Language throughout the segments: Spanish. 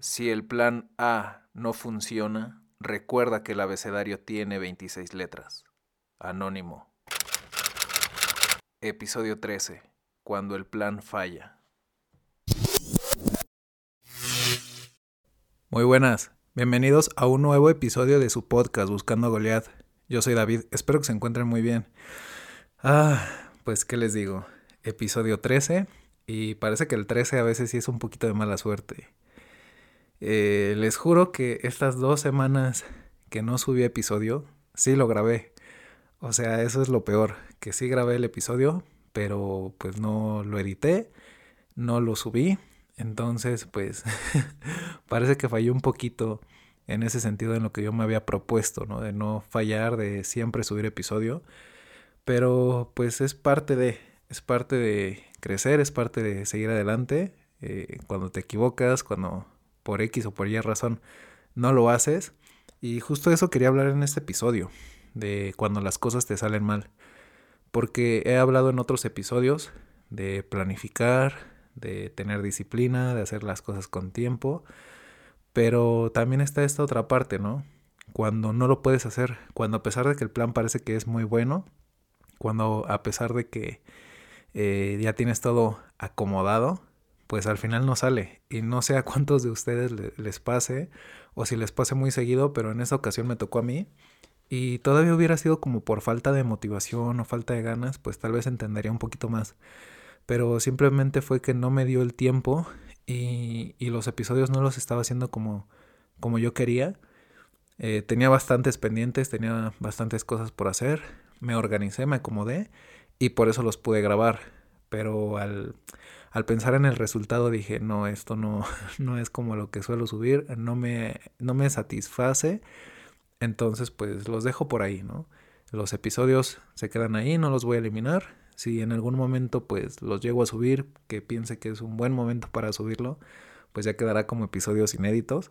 Si el plan A no funciona, recuerda que el abecedario tiene 26 letras. Anónimo. Episodio 13. Cuando el plan falla. Muy buenas. Bienvenidos a un nuevo episodio de su podcast Buscando Goliath. Yo soy David. Espero que se encuentren muy bien. Ah, pues qué les digo. Episodio 13. Y parece que el 13 a veces sí es un poquito de mala suerte. Eh, les juro que estas dos semanas que no subí episodio, sí lo grabé. O sea, eso es lo peor, que sí grabé el episodio, pero pues no lo edité, no lo subí. Entonces, pues parece que falló un poquito en ese sentido en lo que yo me había propuesto, ¿no? De no fallar, de siempre subir episodio. Pero pues es parte de, es parte de crecer, es parte de seguir adelante. Eh, cuando te equivocas, cuando por X o por Y razón no lo haces. Y justo eso quería hablar en este episodio, de cuando las cosas te salen mal. Porque he hablado en otros episodios de planificar, de tener disciplina, de hacer las cosas con tiempo. Pero también está esta otra parte, ¿no? Cuando no lo puedes hacer, cuando a pesar de que el plan parece que es muy bueno, cuando a pesar de que eh, ya tienes todo acomodado, pues al final no sale. Y no sé a cuántos de ustedes les pase o si les pase muy seguido, pero en esta ocasión me tocó a mí. Y todavía hubiera sido como por falta de motivación o falta de ganas, pues tal vez entendería un poquito más. Pero simplemente fue que no me dio el tiempo y, y los episodios no los estaba haciendo como, como yo quería. Eh, tenía bastantes pendientes, tenía bastantes cosas por hacer. Me organicé, me acomodé y por eso los pude grabar. Pero al, al pensar en el resultado dije, no, esto no, no es como lo que suelo subir, no me, no me satisface, entonces pues los dejo por ahí, ¿no? Los episodios se quedan ahí, no los voy a eliminar. Si en algún momento pues los llego a subir, que piense que es un buen momento para subirlo, pues ya quedará como episodios inéditos.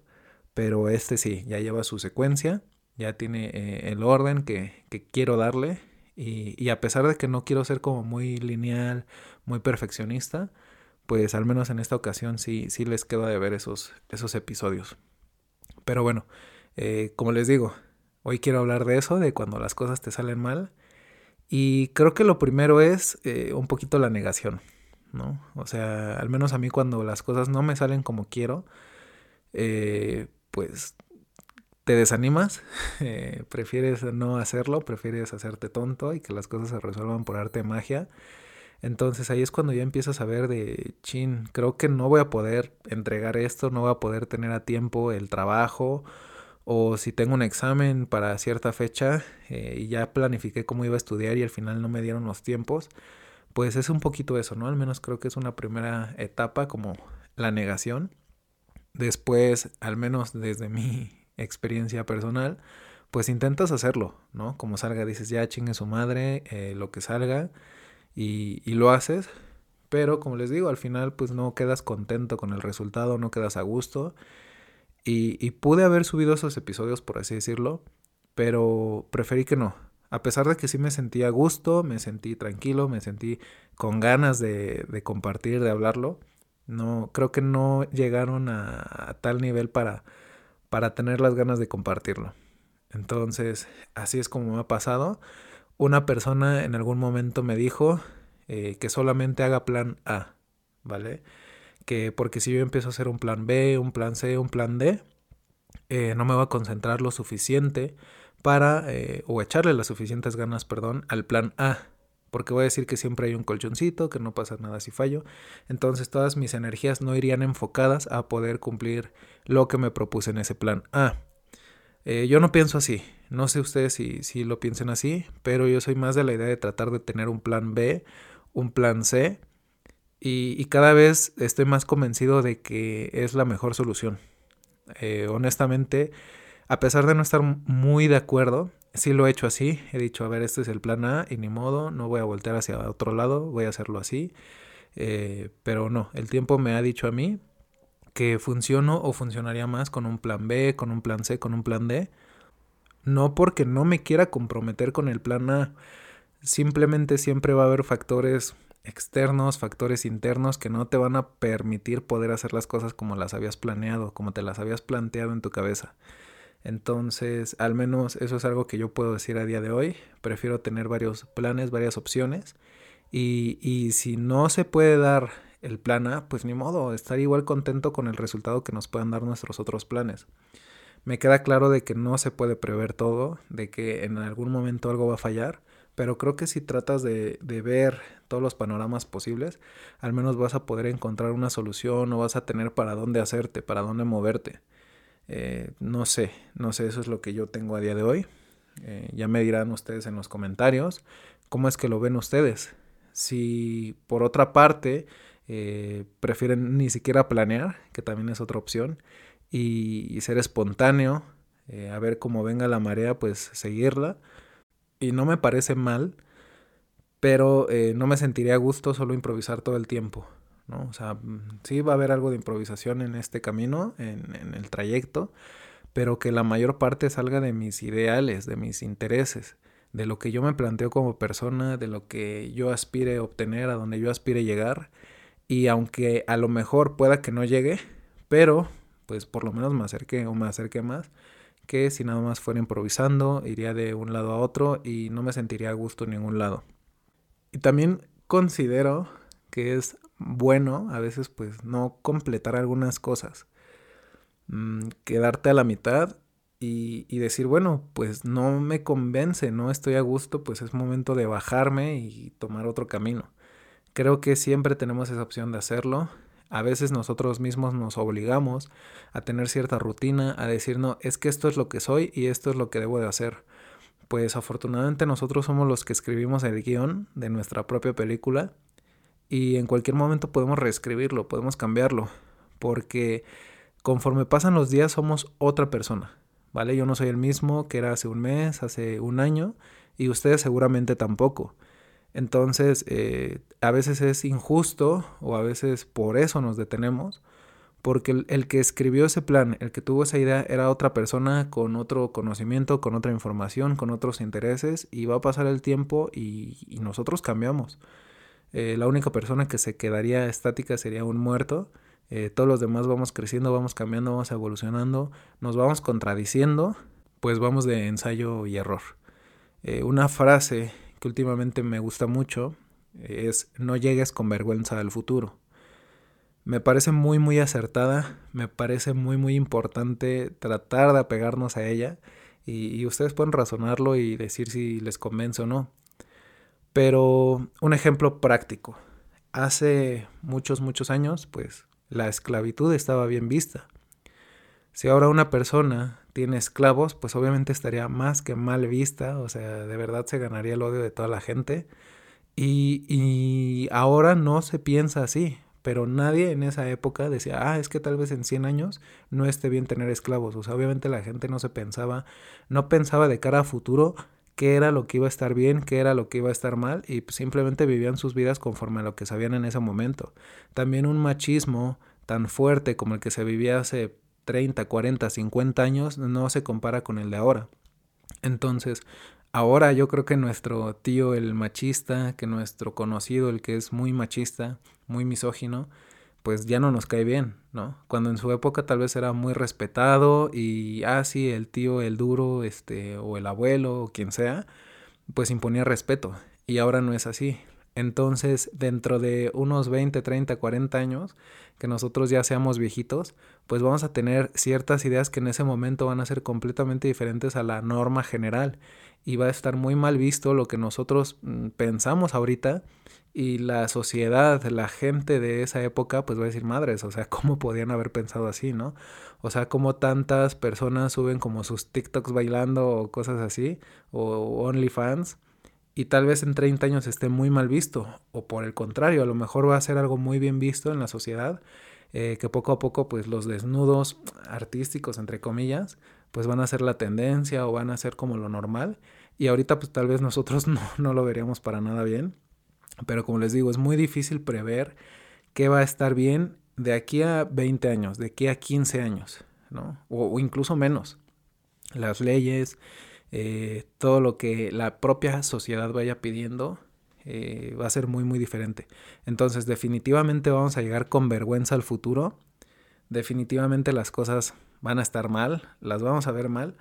Pero este sí, ya lleva su secuencia, ya tiene eh, el orden que, que quiero darle. Y, y a pesar de que no quiero ser como muy lineal, muy perfeccionista, pues al menos en esta ocasión sí, sí les queda de ver esos, esos episodios. Pero bueno, eh, como les digo, hoy quiero hablar de eso, de cuando las cosas te salen mal. Y creo que lo primero es eh, un poquito la negación, ¿no? O sea, al menos a mí cuando las cosas no me salen como quiero, eh, pues te desanimas, prefieres no hacerlo, prefieres hacerte tonto y que las cosas se resuelvan por arte de magia. Entonces ahí es cuando ya empiezas a ver de, chin, creo que no voy a poder entregar esto, no voy a poder tener a tiempo el trabajo, o si tengo un examen para cierta fecha eh, y ya planifiqué cómo iba a estudiar y al final no me dieron los tiempos, pues es un poquito eso, ¿no? Al menos creo que es una primera etapa como la negación. Después, al menos desde mi experiencia personal, pues intentas hacerlo, ¿no? Como salga, dices, ya chingue su madre, eh, lo que salga y, lo haces, pero como les digo, al final pues no quedas contento con el resultado, no quedas a gusto. Y, pude haber subido esos episodios, por así decirlo, pero preferí que no. A pesar de que sí me sentí a gusto, me sentí tranquilo, me sentí con ganas de, compartir, de hablarlo, no, creo que no llegaron a, a, tal nivel para, para tener las ganas de compartirlo. Entonces, así es como me ha pasado. Una persona en algún momento me dijo eh, que solamente haga plan A, ¿vale? Que porque si yo empiezo a hacer un plan B, un plan C, un plan D, eh, no me va a concentrar lo suficiente para, eh, o echarle las suficientes ganas, perdón, al plan A. Porque voy a decir que siempre hay un colchoncito, que no pasa nada si fallo. Entonces todas mis energías no irían enfocadas a poder cumplir lo que me propuse en ese plan A. Yo no pienso así. No sé ustedes si, si lo piensen así, pero yo soy más de la idea de tratar de tener un plan B, un plan C, y, cada vez estoy más convencido de que es la mejor solución. Eh, honestamente, a pesar de no estar muy de acuerdo, sí lo he hecho así. He dicho, a ver, este es el plan A y ni modo, no voy a voltear hacia otro lado, voy a hacerlo así. Eh, pero no, el tiempo me ha dicho a mí que funciono o funcionaría más con un plan B, con un plan C, con un plan D. No porque no me quiera comprometer con el plan A, simplemente siempre va a haber factores externos, factores internos que no te van a permitir poder hacer las cosas como las habías planeado, como te las habías planteado en tu cabeza. Entonces, al menos eso es algo que yo puedo decir a día de hoy. Prefiero tener varios planes, varias opciones. Y, y si no se puede dar el plan A, pues ni modo, estar igual contento con el resultado que nos puedan dar nuestros otros planes. Me queda claro de que no se puede prever todo, de que en algún momento algo va a fallar, pero creo que si tratas de, de, ver todos los panoramas posibles, al menos vas a poder encontrar una solución o vas a tener para dónde hacerte, para dónde moverte. Eh, no sé, no sé, eso es lo que yo tengo a día de hoy. Eh, ya me dirán ustedes en los comentarios cómo es que lo ven ustedes. Si por otra parte eh, prefieren ni siquiera planear, que también es otra opción, y, ser espontáneo, eh, a ver cómo venga la marea, pues seguirla. Y no me parece mal, pero eh, no me sentiría a gusto solo improvisar todo el tiempo. ¿no? O sea, sí va a haber algo de improvisación en este camino, en, en el trayecto, pero que la mayor parte salga de mis ideales, de mis intereses, de lo que yo me planteo como persona, de lo que yo aspire obtener, a donde yo aspire llegar. Y aunque a lo mejor pueda que no llegue, pero pues por lo menos me acerqué o me acerqué más que si nada más fuera improvisando, iría de un lado a otro y no me sentiría a gusto en ningún lado. Y también considero que es bueno a veces pues no completar algunas cosas, mm, quedarte a la mitad y, y, decir, bueno, pues no me convence, no estoy a gusto, pues es momento de bajarme y tomar otro camino. Creo que siempre tenemos esa opción de hacerlo a veces nosotros mismos nos obligamos a tener cierta rutina, a decir, no, es que esto es lo que soy y esto es lo que debo de hacer. Pues afortunadamente nosotros somos los que escribimos el guion de nuestra propia película y en cualquier momento podemos reescribirlo, podemos cambiarlo, porque conforme pasan los días somos otra persona, ¿vale? Yo no soy el mismo que era hace un mes, hace un año y ustedes seguramente tampoco. Entonces, eh, a veces es injusto o a veces por eso nos detenemos, porque el, que escribió ese plan, el que tuvo esa idea, era otra persona con otro conocimiento, con otra información, con otros intereses, y va a pasar el tiempo y, nosotros cambiamos. Eh, la única persona que se quedaría estática sería un muerto. Eh, todos los demás vamos creciendo, vamos cambiando, vamos evolucionando, nos vamos contradiciendo, pues vamos de ensayo y error. una frase que últimamente me gusta mucho es no llegues con vergüenza al futuro. Me parece muy muy acertada, me parece muy muy importante tratar de apegarnos a ella y, ustedes pueden razonarlo y decir si les convence o no. Pero un ejemplo práctico. Hace muchos muchos años pues la esclavitud estaba bien vista. Si ahora una persona tiene esclavos, pues obviamente estaría más que mal vista, o sea, de verdad se ganaría el odio de toda la gente. Y, y ahora no se piensa así, pero nadie en esa época decía, ah, es que tal vez en 100 años no esté bien tener esclavos. O sea, obviamente la gente no se pensaba, no pensaba de cara a futuro qué era lo que iba a estar bien, qué era lo que iba a estar mal, y simplemente vivían sus vidas conforme a lo que sabían en ese momento. También un machismo tan fuerte como el que se vivía hace 30, 40, 50 años no se compara con el de ahora. Entonces, ahora yo creo que nuestro tío el machista, que nuestro conocido el que es muy machista, muy misógino, pues ya no nos cae bien, ¿no? Cuando en su época tal vez era muy respetado y ah el tío el duro, este o el abuelo o quien sea, pues imponía respeto y ahora no es así. Entonces, dentro de unos 20, 30, 40 años, que nosotros ya seamos viejitos, pues vamos a tener ciertas ideas que en ese momento van a ser completamente diferentes a la norma general. Y va a estar muy mal visto lo que nosotros mm, pensamos ahorita y la sociedad, la gente de esa época, pues va a decir madres, o sea, ¿cómo podían haber pensado así, no? O sea, ¿cómo tantas personas suben como sus TikToks bailando o cosas así, o OnlyFans, y tal vez en 30 años esté muy mal visto, o por el contrario, a lo mejor va a ser algo muy bien visto en la sociedad, eh, que poco a poco pues los desnudos artísticos, entre comillas, pues van a ser la tendencia o van a ser como lo normal, y ahorita pues tal vez nosotros no, no lo veríamos para nada bien, pero como les digo, es muy difícil prever qué va a estar bien de aquí a 20 años, de aquí a 15 años, ¿no? o, o incluso menos. Las leyes, eh, todo lo que la propia sociedad vaya pidiendo, eh, va a ser muy muy diferente. Entonces definitivamente vamos a llegar con vergüenza al futuro. Definitivamente las cosas van a estar mal, las vamos a ver mal,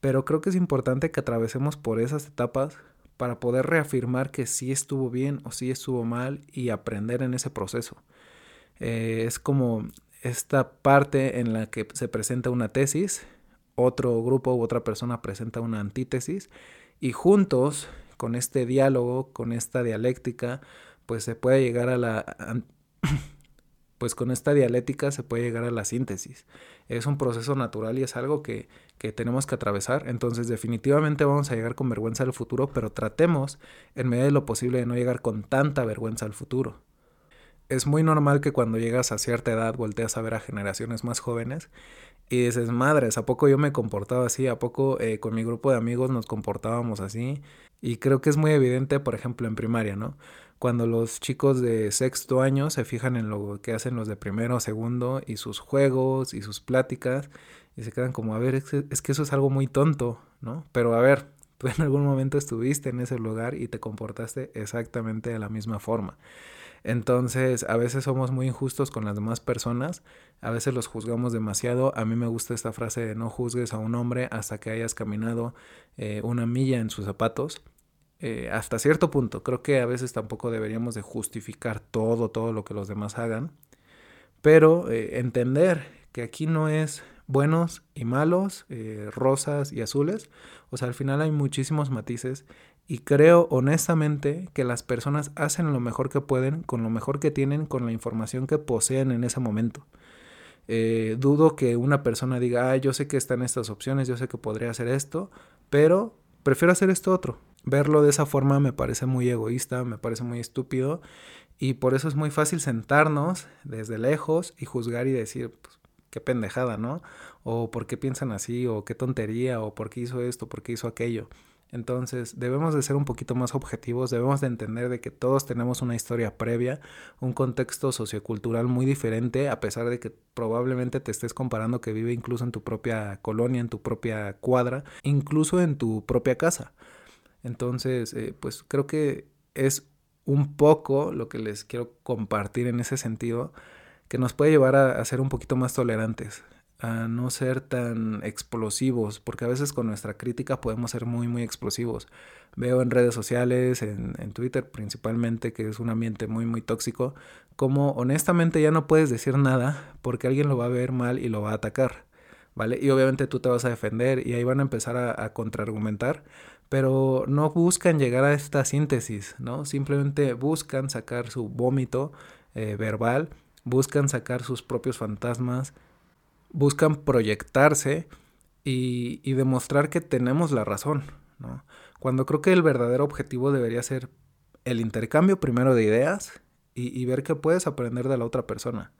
pero creo que es importante que atravesemos por esas etapas para poder reafirmar que sí estuvo bien o sí estuvo mal y aprender en ese proceso. Eh, es como esta parte en la que se presenta una tesis, otro grupo u otra persona presenta una antítesis y juntos con este diálogo, con esta dialéctica, pues se puede llegar a la pues con esta dialéctica se puede llegar a la síntesis. Es un proceso natural y es algo que, que, tenemos que atravesar. Entonces definitivamente vamos a llegar con vergüenza al futuro, pero tratemos en medida de lo posible de no llegar con tanta vergüenza al futuro. Es muy normal que cuando llegas a cierta edad volteas a ver a generaciones más jóvenes y dices, madres, ¿a poco yo me comportaba así? ¿A poco eh, con mi grupo de amigos nos comportábamos así? Y creo que es muy evidente, por ejemplo, en primaria, ¿no? cuando los chicos de sexto año se fijan en lo que hacen los de primero o segundo y sus juegos y sus pláticas y se quedan como, a ver, es que, es que eso es algo muy tonto, ¿no? Pero a ver, tú en algún momento estuviste en ese lugar y te comportaste exactamente de la misma forma. Entonces, a veces somos muy injustos con las demás personas, a veces los juzgamos demasiado. A mí me gusta esta frase de no juzgues a un hombre hasta que hayas caminado eh, una milla en sus zapatos. Eh, hasta cierto punto. Creo que a veces tampoco deberíamos de justificar todo, todo lo que los demás hagan. Pero eh, entender que aquí no es buenos y malos, rosas y azules. O sea, al final hay muchísimos matices y creo honestamente que las personas hacen lo mejor que pueden, con lo mejor que tienen, con la información que poseen en ese momento. dudo que una persona diga, ah, yo sé que están estas opciones, yo sé que podría hacer esto, pero prefiero hacer esto otro. Verlo de esa forma me parece muy egoísta, me parece muy estúpido y por eso es muy fácil sentarnos desde lejos y juzgar y decir, pues, qué pendejada, ¿no? O por qué piensan así, o qué tontería, o por qué hizo esto, por qué hizo aquello. Entonces debemos de ser un poquito más objetivos, debemos de entender de que todos tenemos una historia previa, un contexto sociocultural muy diferente, a pesar de que probablemente te estés comparando que vive incluso en tu propia colonia, en tu propia cuadra, incluso en tu propia casa. Entonces, eh, pues creo que es un poco lo que les quiero compartir en ese sentido, que nos puede llevar a, a ser un poquito más tolerantes, a no ser tan explosivos, porque a veces con nuestra crítica podemos ser muy, muy explosivos. Veo en redes sociales, en, en, Twitter principalmente, que es un ambiente muy, muy tóxico, como honestamente ya no puedes decir nada porque alguien lo va a ver mal y lo va a atacar, ¿vale? Y obviamente tú te vas a defender y ahí van a empezar a, contraargumentar, pero no buscan llegar a esta síntesis, ¿no? Simplemente buscan sacar su vómito eh, verbal, buscan sacar sus propios fantasmas, buscan proyectarse y, demostrar que tenemos la razón, ¿no? Cuando creo que el verdadero objetivo debería ser el intercambio primero de ideas y, y ver qué puedes aprender de la otra persona.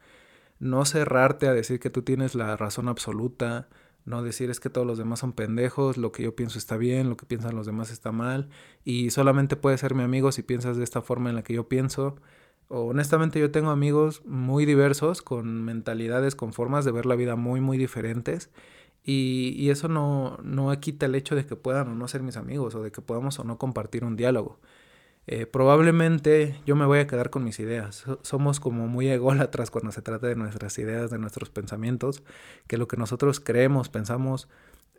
No cerrarte a decir que tú tienes la razón absoluta, no decir es que todos los demás son pendejos, lo que yo pienso está bien, lo que piensan los demás está mal, y solamente puedes ser mi amigo si piensas de esta forma en la que yo pienso. Honestamente yo tengo amigos muy diversos, con mentalidades, con formas de ver la vida muy, muy diferentes, y, eso no, no quita el hecho de que puedan o no ser mis amigos, o de que podamos o no compartir un diálogo. Eh, probablemente yo me voy a quedar con mis ideas. Somos como muy ególatras cuando se trata de nuestras ideas, de nuestros pensamientos, que lo que nosotros creemos, pensamos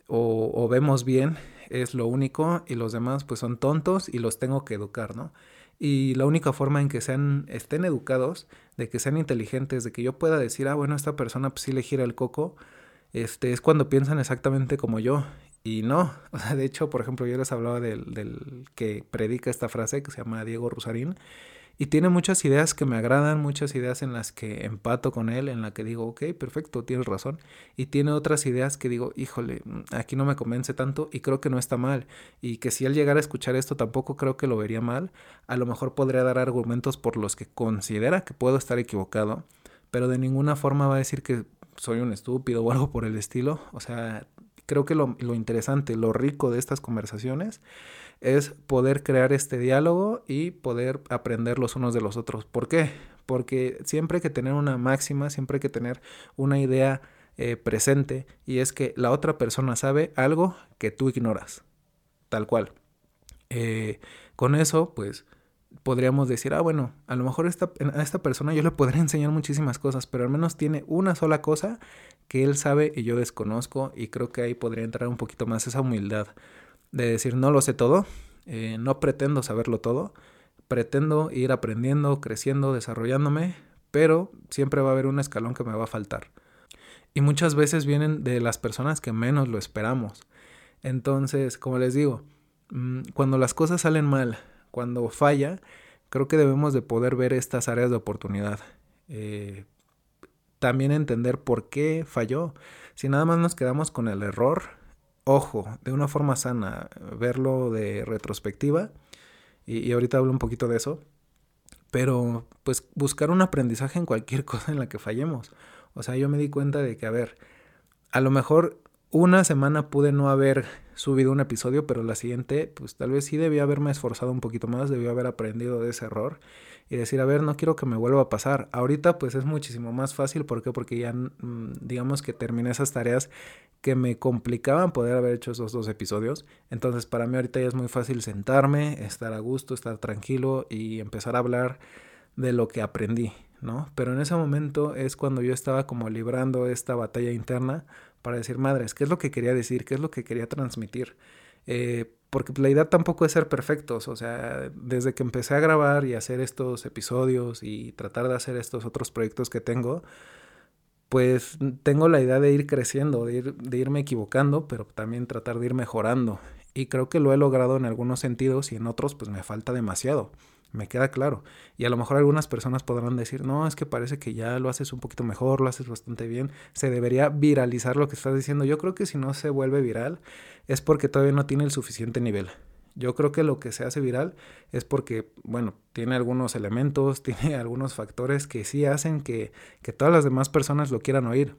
o, o, vemos bien es lo único y los demás pues son tontos y los tengo que educar, ¿no? Y la única forma en que sean, estén educados, de que sean inteligentes, de que yo pueda decir, ah, bueno, esta persona pues sí le gira el coco, este, es cuando piensan exactamente como yo y no, o sea, de hecho, por ejemplo, yo les hablaba del, del, que predica esta frase que se llama Diego Rusarín y tiene muchas ideas que me agradan, muchas ideas en las que empato con él, en la que digo, ok, perfecto, tienes razón. Y tiene otras ideas que digo, híjole, aquí no me convence tanto y creo que no está mal. Y que si él llegara a escuchar esto tampoco creo que lo vería mal. A lo mejor podría dar argumentos por los que considera que puedo estar equivocado, pero de ninguna forma va a decir que soy un estúpido o algo por el estilo. O sea, creo que lo, lo, interesante, lo rico de estas conversaciones es poder crear este diálogo y poder aprender los unos de los otros. ¿Por qué? Porque siempre hay que tener una máxima, siempre hay que tener una idea eh, presente y es que la otra persona sabe algo que tú ignoras, tal cual. Eh, con eso, pues podríamos decir, ah, bueno, a lo mejor esta, a esta persona yo le podría enseñar muchísimas cosas, pero al menos tiene una sola cosa que él sabe y yo desconozco y creo que ahí podría entrar un poquito más esa humildad de decir, no lo sé todo, eh, no pretendo saberlo todo, pretendo ir aprendiendo, creciendo, desarrollándome, pero siempre va a haber un escalón que me va a faltar. Y muchas veces vienen de las personas que menos lo esperamos. Entonces, como les digo, mm, cuando las cosas salen mal, cuando falla, creo que debemos de poder ver estas áreas de oportunidad. Eh, también entender por qué falló. Si nada más nos quedamos con el error, ojo, de una forma sana, verlo de retrospectiva, y, y ahorita hablo un poquito de eso, pero pues buscar un aprendizaje en cualquier cosa en la que fallemos. O sea, yo me di cuenta de que, a ver, a lo mejor una semana pude no haber subido un episodio, pero la siguiente, pues tal vez sí debía haberme esforzado un poquito más, debía haber aprendido de ese error y decir, a ver, no quiero que me vuelva a pasar. Ahorita pues es muchísimo más fácil, ¿por qué? Porque ya mm, digamos que terminé esas tareas que me complicaban poder haber hecho esos dos episodios. Entonces para mí ahorita ya es muy fácil sentarme, estar a gusto, estar tranquilo y empezar a hablar de lo que aprendí, ¿no? Pero en ese momento es cuando yo estaba como librando esta batalla interna para decir, madres, ¿qué es lo que quería decir? ¿Qué es lo que quería transmitir? Eh, porque la idea tampoco es ser perfectos, o sea, desde que empecé a grabar y hacer estos episodios y tratar de hacer estos otros proyectos que tengo, pues tengo la idea de ir creciendo, de, ir, de irme equivocando, pero también tratar de ir mejorando. Y creo que lo he logrado en algunos sentidos y en otros pues me falta demasiado me queda claro. Y a lo mejor algunas personas podrán decir, no, es que parece que ya lo haces un poquito mejor, lo haces bastante bien, se debería viralizar lo que estás diciendo. Yo creo que si no se vuelve viral es porque todavía no tiene el suficiente nivel. Yo creo que lo que se hace viral es porque, bueno, tiene algunos elementos, tiene algunos factores que sí hacen que, que todas las demás personas lo quieran oír.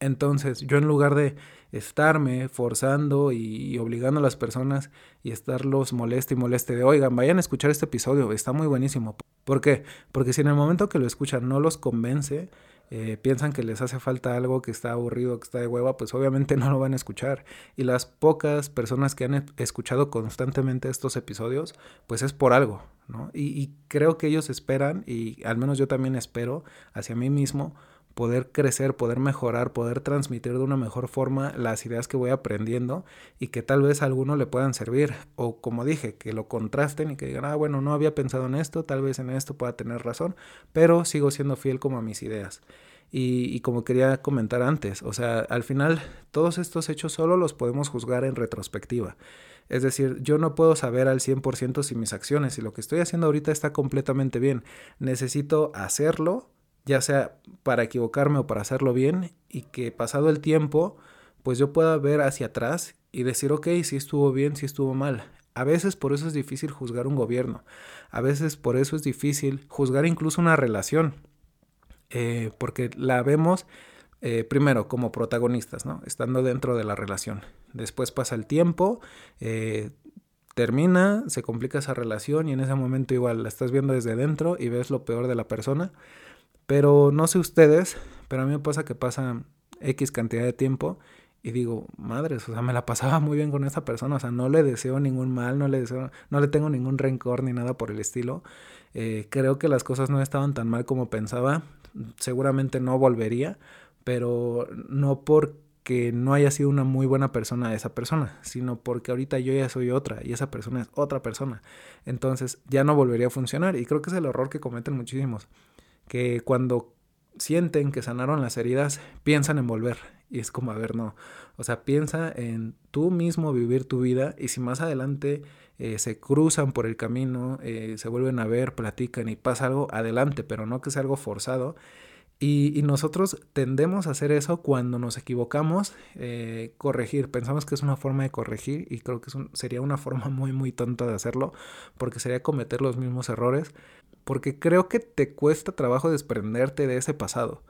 Entonces, yo en lugar de estarme forzando y, obligando a las personas y estarlos moleste y moleste de, oigan, vayan a escuchar este episodio, está muy buenísimo. ¿Por qué? Porque si en el momento que lo escuchan no los convence, eh, piensan que les hace falta algo que está aburrido, que está de hueva, pues obviamente no lo van a escuchar. Y las pocas personas que han escuchado constantemente estos episodios, pues es por algo, ¿no? Y, y creo que ellos esperan, y al menos yo también espero hacia mí mismo, poder crecer, poder mejorar, poder transmitir de una mejor forma las ideas que voy aprendiendo y que tal vez a alguno le puedan servir. O como dije, que lo contrasten y que digan, ah, bueno, no había pensado en esto, tal vez en esto pueda tener razón, pero sigo siendo fiel como a mis ideas. Y, como quería comentar antes, o sea, al final todos estos hechos solo los podemos juzgar en retrospectiva. Es decir, yo no puedo saber al 100% si mis acciones y lo que estoy haciendo ahorita está completamente bien. Necesito hacerlo ya sea para equivocarme o para hacerlo bien, y que pasado el tiempo, pues yo pueda ver hacia atrás y decir, ok, si estuvo bien, si estuvo mal. A veces por eso es difícil juzgar un gobierno, a veces por eso es difícil juzgar incluso una relación, eh, porque la vemos eh, primero como protagonistas, ¿no? Estando dentro de la relación. Después pasa el tiempo, eh, termina, se complica esa relación y en ese momento igual la estás viendo desde dentro y ves lo peor de la persona pero no sé ustedes, pero a mí me pasa que pasa X cantidad de tiempo y digo, madres, o sea, me la pasaba muy bien con esta persona, o sea, no le deseo ningún mal, no le deseo, no le tengo ningún rencor ni nada por el estilo. Eh, creo que las cosas no estaban tan mal como pensaba, seguramente no volvería, pero no porque no haya sido una muy buena persona esa persona, sino porque ahorita yo ya soy otra y esa persona es otra persona. Entonces ya no volvería a funcionar y creo que es el error que cometen muchísimos que cuando sienten que sanaron las heridas, piensan en volver. Y es como, a ver, no. O sea, piensa en tú mismo vivir tu vida y si más adelante eh, se cruzan por el camino, eh, se vuelven a ver, platican y pasa algo, adelante, pero no que sea algo forzado. Y, nosotros tendemos a hacer eso cuando nos equivocamos, eh, corregir. Pensamos que es una forma de corregir y creo que sería una forma muy, muy tonta de hacerlo porque sería cometer los mismos errores porque creo que te cuesta trabajo desprenderte de ese pasado.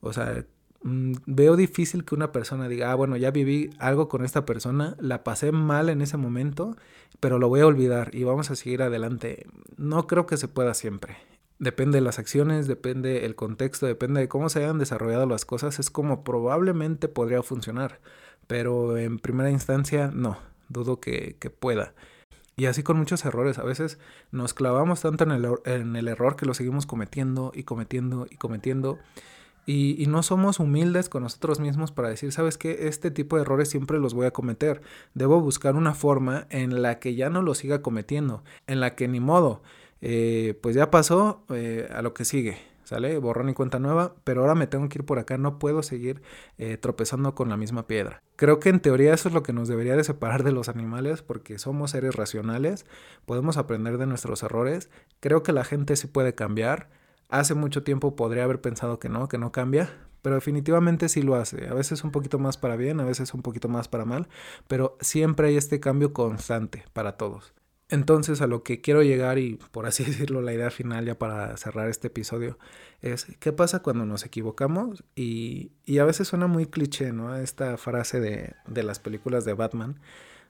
O sea, mm, veo difícil que una persona diga, ah, bueno, ya viví algo con esta persona, la pasé mal en ese momento, pero lo voy a olvidar y vamos a seguir adelante. No creo que se pueda siempre. Depende de las acciones, depende el contexto, depende de cómo se hayan desarrollado las cosas, es como probablemente podría funcionar, pero en primera instancia no, dudo que, que pueda. Y así con muchos errores. A veces nos clavamos tanto en el, en el error que lo seguimos cometiendo y cometiendo y cometiendo. Y, y, no somos humildes con nosotros mismos para decir, sabes que este tipo de errores siempre los voy a cometer. Debo buscar una forma en la que ya no lo siga cometiendo, en la que ni modo, eh, pues ya pasó eh, a lo que sigue. ¿Sale? Borrón y cuenta nueva, pero ahora me tengo que ir por acá, no puedo seguir eh, tropezando con la misma piedra. Creo que en teoría eso es lo que nos debería de separar de los animales, porque somos seres racionales, podemos aprender de nuestros errores, creo que la gente sí puede cambiar, hace mucho tiempo podría haber pensado que no, que no cambia, pero definitivamente sí lo hace, a veces un poquito más para bien, a veces un poquito más para mal, pero siempre hay este cambio constante para todos. Entonces a lo que quiero llegar y por así decirlo la idea final ya para cerrar este episodio es qué pasa cuando nos equivocamos y, y a veces suena muy cliché, ¿no? Esta frase de, de, las películas de Batman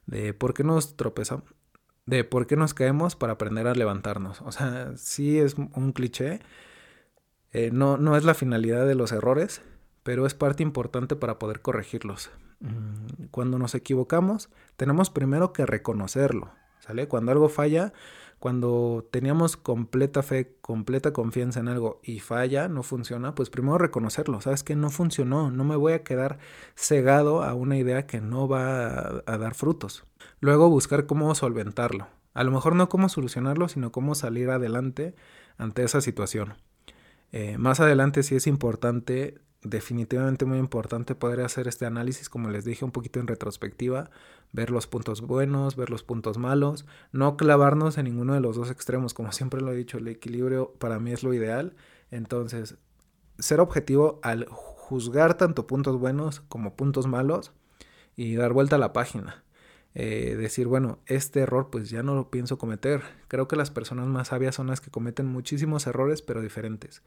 de por qué nos tropezamos, de por qué nos caemos para aprender a levantarnos. O sea, sí es un cliché, eh, no, no es la finalidad de los errores, pero es parte importante para poder corregirlos. Mm, cuando nos equivocamos tenemos primero que reconocerlo ¿sale? Cuando algo falla, cuando teníamos completa fe, completa confianza en algo y falla, no funciona, pues primero reconocerlo, sabes que no funcionó, no me voy a quedar cegado a una idea que no va a, dar frutos. Luego buscar cómo solventarlo. A lo mejor no cómo solucionarlo, sino cómo salir adelante ante esa situación. Eh, más adelante sí es importante definitivamente muy importante poder hacer este análisis, como les dije, un poquito en retrospectiva, ver los puntos buenos, ver los puntos malos, no clavarnos en ninguno de los dos extremos, como siempre lo he dicho, el equilibrio para mí es lo ideal, entonces ser objetivo al juzgar tanto puntos buenos como puntos malos y dar vuelta a la página. Eh, decir, bueno, este error pues ya no lo pienso cometer. Creo que las personas más sabias son las que cometen muchísimos errores pero diferentes.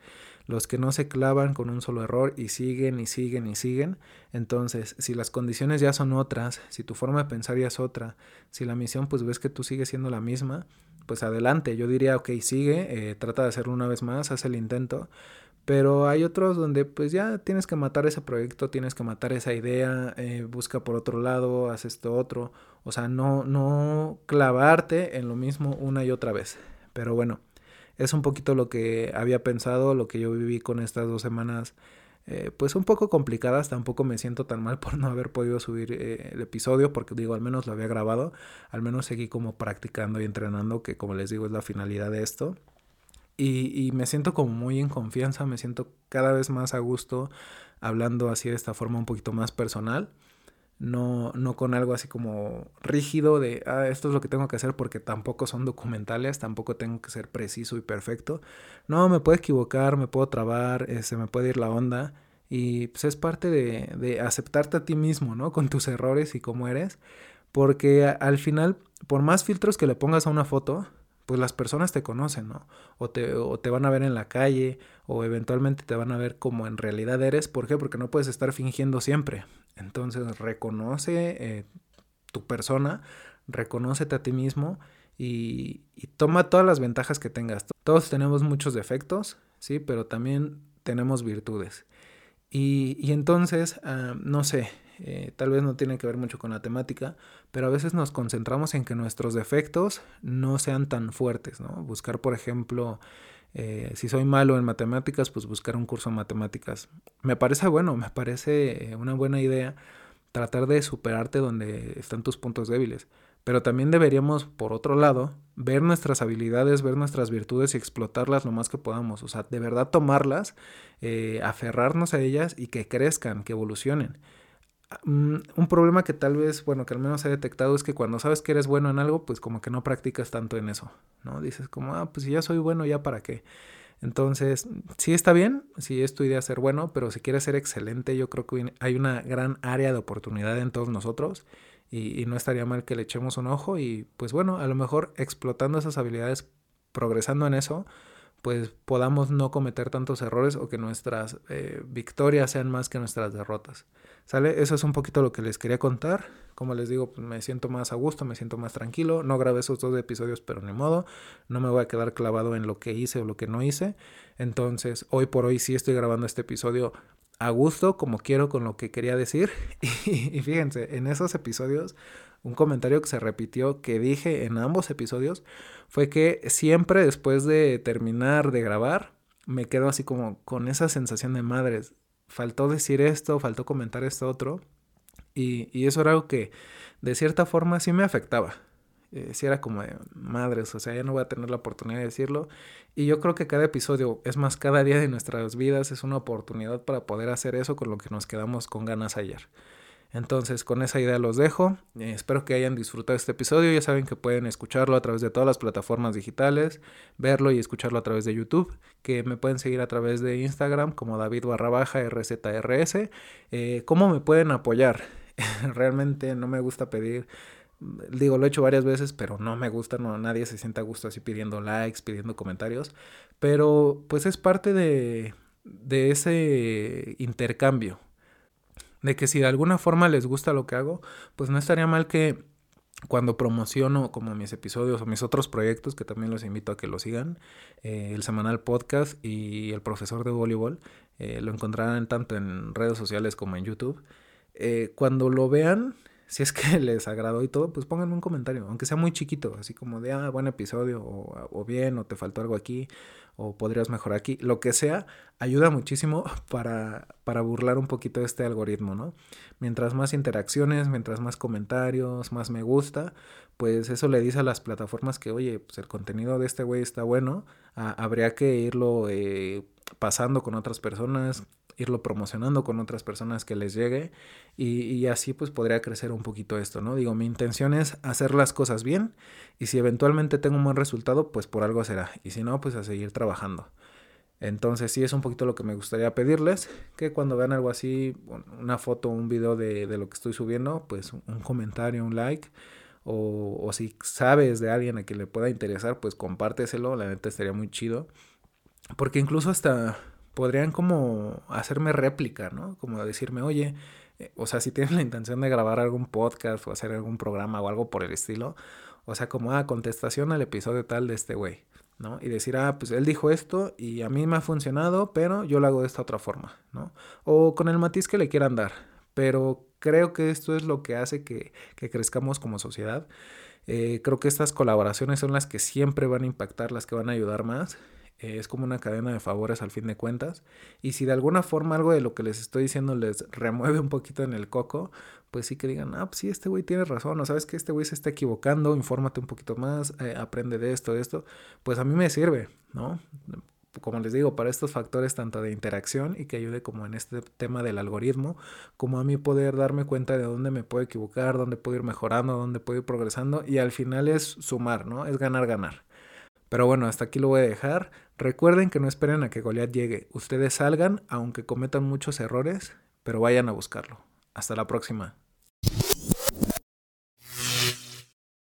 Los que no se clavan con un solo error y siguen y siguen y siguen. Entonces, si las condiciones ya son otras, si tu forma de pensar ya es otra, si la misión pues ves que tú sigues siendo la misma, pues adelante. Yo diría, ok, sigue, eh, trata de hacerlo una vez más, haz el intento pero hay otros donde pues ya tienes que matar ese proyecto, tienes que matar esa idea, eh, busca por otro lado, haz esto otro. O sea, no, no clavarte en lo mismo una y otra vez. Pero bueno, es un poquito lo que había pensado, lo que yo viví con estas dos semanas. Eh, pues un poco complicadas, tampoco me siento tan mal por no haber podido subir eh, el episodio, porque digo, al menos lo había grabado, al menos seguí como practicando y entrenando, que como les digo es la finalidad de esto. Y, me siento como muy en confianza, me siento cada vez más a gusto hablando así de esta forma un poquito más personal. No, no con algo así como rígido de, ah, esto es lo que tengo que hacer porque tampoco son documentales, tampoco tengo que ser preciso y perfecto. No, me puedo equivocar, me puedo trabar, se me puede ir la onda. Y pues es parte de, de aceptarte a ti mismo, ¿no? Con tus errores y cómo eres. Porque al final, por más filtros que le pongas a una foto, pues las personas te conocen, ¿no? O te, o te van a ver en la calle, o eventualmente te van a ver como en realidad eres. ¿Por qué? Porque no puedes estar fingiendo siempre. Entonces reconoce eh, tu persona, reconócete a ti mismo y, toma todas las ventajas que tengas. Todos tenemos muchos defectos, ¿sí? Pero también tenemos virtudes. Y, y entonces, uh, no sé, eh, tal vez no tiene que ver mucho con la temática, pero a veces nos concentramos en que nuestros defectos no sean tan fuertes, ¿no? Buscar, por ejemplo, eh, si soy malo en matemáticas, pues buscar un curso en matemáticas. Me parece bueno, me parece una buena idea tratar de superarte donde están tus puntos débiles. Pero también deberíamos, por otro lado, ver nuestras habilidades, ver nuestras virtudes y explotarlas lo más que podamos. O sea, de verdad tomarlas, eh, aferrarnos a ellas y que crezcan, que evolucionen. Mm, un problema que tal vez, bueno, que al menos he detectado es que cuando sabes que eres bueno en algo, pues como que no practicas tanto en eso, ¿no? Dices como, ah, pues si ya soy bueno, ya para qué. Entonces, sí está bien, sí es tu idea ser bueno, pero si quieres ser excelente, yo creo que hay una gran área de oportunidad en todos nosotros y, y no estaría mal que le echemos un ojo y pues bueno, a lo mejor explotando esas habilidades, progresando en eso, pues podamos no cometer tantos errores o que nuestras eh, victorias sean más que nuestras derrotas. ¿Sale? Eso es un poquito lo que les quería contar. Como les digo, pues me siento más a gusto, me siento más tranquilo. No grabé esos dos episodios, pero ni modo. No me voy a quedar clavado en lo que hice o lo que no hice. Entonces, hoy por hoy sí estoy grabando este episodio a gusto, como quiero, con lo que quería decir. Y, y fíjense, en esos episodios un comentario que se repitió que dije en ambos episodios fue que siempre después de terminar de grabar me quedo así como con esa sensación de madres. Faltó decir esto, faltó comentar esto otro. Y, y eso era algo que de cierta forma sí me afectaba. Eh, si era como de madres, o sea, ya no voy a tener la oportunidad de decirlo. Y yo creo que cada episodio, es más, cada día de nuestras vidas es una oportunidad para poder hacer eso con lo que nos quedamos con ganas ayer. Entonces, con esa idea los dejo. Eh, espero que hayan disfrutado este episodio. Ya saben que pueden escucharlo a través de todas las plataformas digitales, verlo y escucharlo a través de YouTube, que me pueden seguir a través de Instagram como David barra baja RZRS. Eh, ¿Cómo me pueden apoyar? Realmente no me gusta pedir digo, lo he hecho varias veces, pero no me gusta, no, nadie se sienta a gusto así pidiendo likes, pidiendo comentarios, pero pues es parte de, de ese intercambio, de que si de alguna forma les gusta lo que hago, pues no estaría mal que cuando promociono como mis episodios o mis otros proyectos, que también los invito a que lo sigan, eh, el semanal podcast y el profesor de voleibol, eh, lo encontrarán tanto en redes sociales como en YouTube. Eh, cuando lo vean, si es que les agradó y todo, pues pónganme un comentario, aunque sea muy chiquito, así como de, ah, buen episodio, o, o, bien, o te faltó algo aquí, o podrías mejorar aquí, lo que sea, ayuda muchísimo para, para burlar un poquito este algoritmo, ¿no? Mientras más interacciones, mientras más comentarios, más me gusta, pues eso le dice a las plataformas que, oye, pues el contenido de este güey está bueno, habría que irlo eh, pasando con otras personas, irlo promocionando con otras personas que les llegue y, así pues podría crecer un poquito esto, ¿no? Digo, mi intención es hacer las cosas bien y si eventualmente tengo un buen resultado, pues por algo será y si no, pues a seguir trabajando. Entonces sí es un poquito lo que me gustaría pedirles, que cuando vean algo así, una foto, un video de, lo que estoy subiendo, pues un comentario, un like, o, o, si sabes de alguien a quien le pueda interesar, pues compárteselo, la neta estaría muy chido. Porque incluso hasta podrían como hacerme réplica, ¿no? Como decirme, oye, eh, o sea, si tienes la intención de grabar algún podcast o hacer algún programa o algo por el estilo, o sea, como, ah, contestación al episodio tal de este güey, ¿no? Y decir, ah, pues él dijo esto y a mí me ha funcionado, pero yo lo hago de esta otra forma, ¿no? O con el matiz que le quieran dar, pero creo que esto es lo que hace que, que crezcamos como sociedad. Eh, creo que estas colaboraciones son las que siempre van a impactar, las que van a ayudar más eh, es como una cadena de favores al fin de cuentas. Y si de alguna forma algo de lo que les estoy diciendo les remueve un poquito en el coco, pues sí que digan, ah, pues sí, este güey tiene razón, o sabes que este güey se está equivocando, infórmate un poquito más, eh, aprende de esto, de esto, pues a mí me sirve, ¿no? Como les digo, para estos factores tanto de interacción y que ayude como en este tema del algoritmo, como a mí poder darme cuenta de dónde me puedo equivocar, dónde puedo ir mejorando, dónde puedo ir progresando y al final es sumar, ¿no? Es ganar, ganar. Pero bueno, hasta aquí lo voy a dejar. Recuerden que no esperen a que Goliath llegue. Ustedes salgan, aunque cometan muchos errores, pero vayan a buscarlo. Hasta la próxima.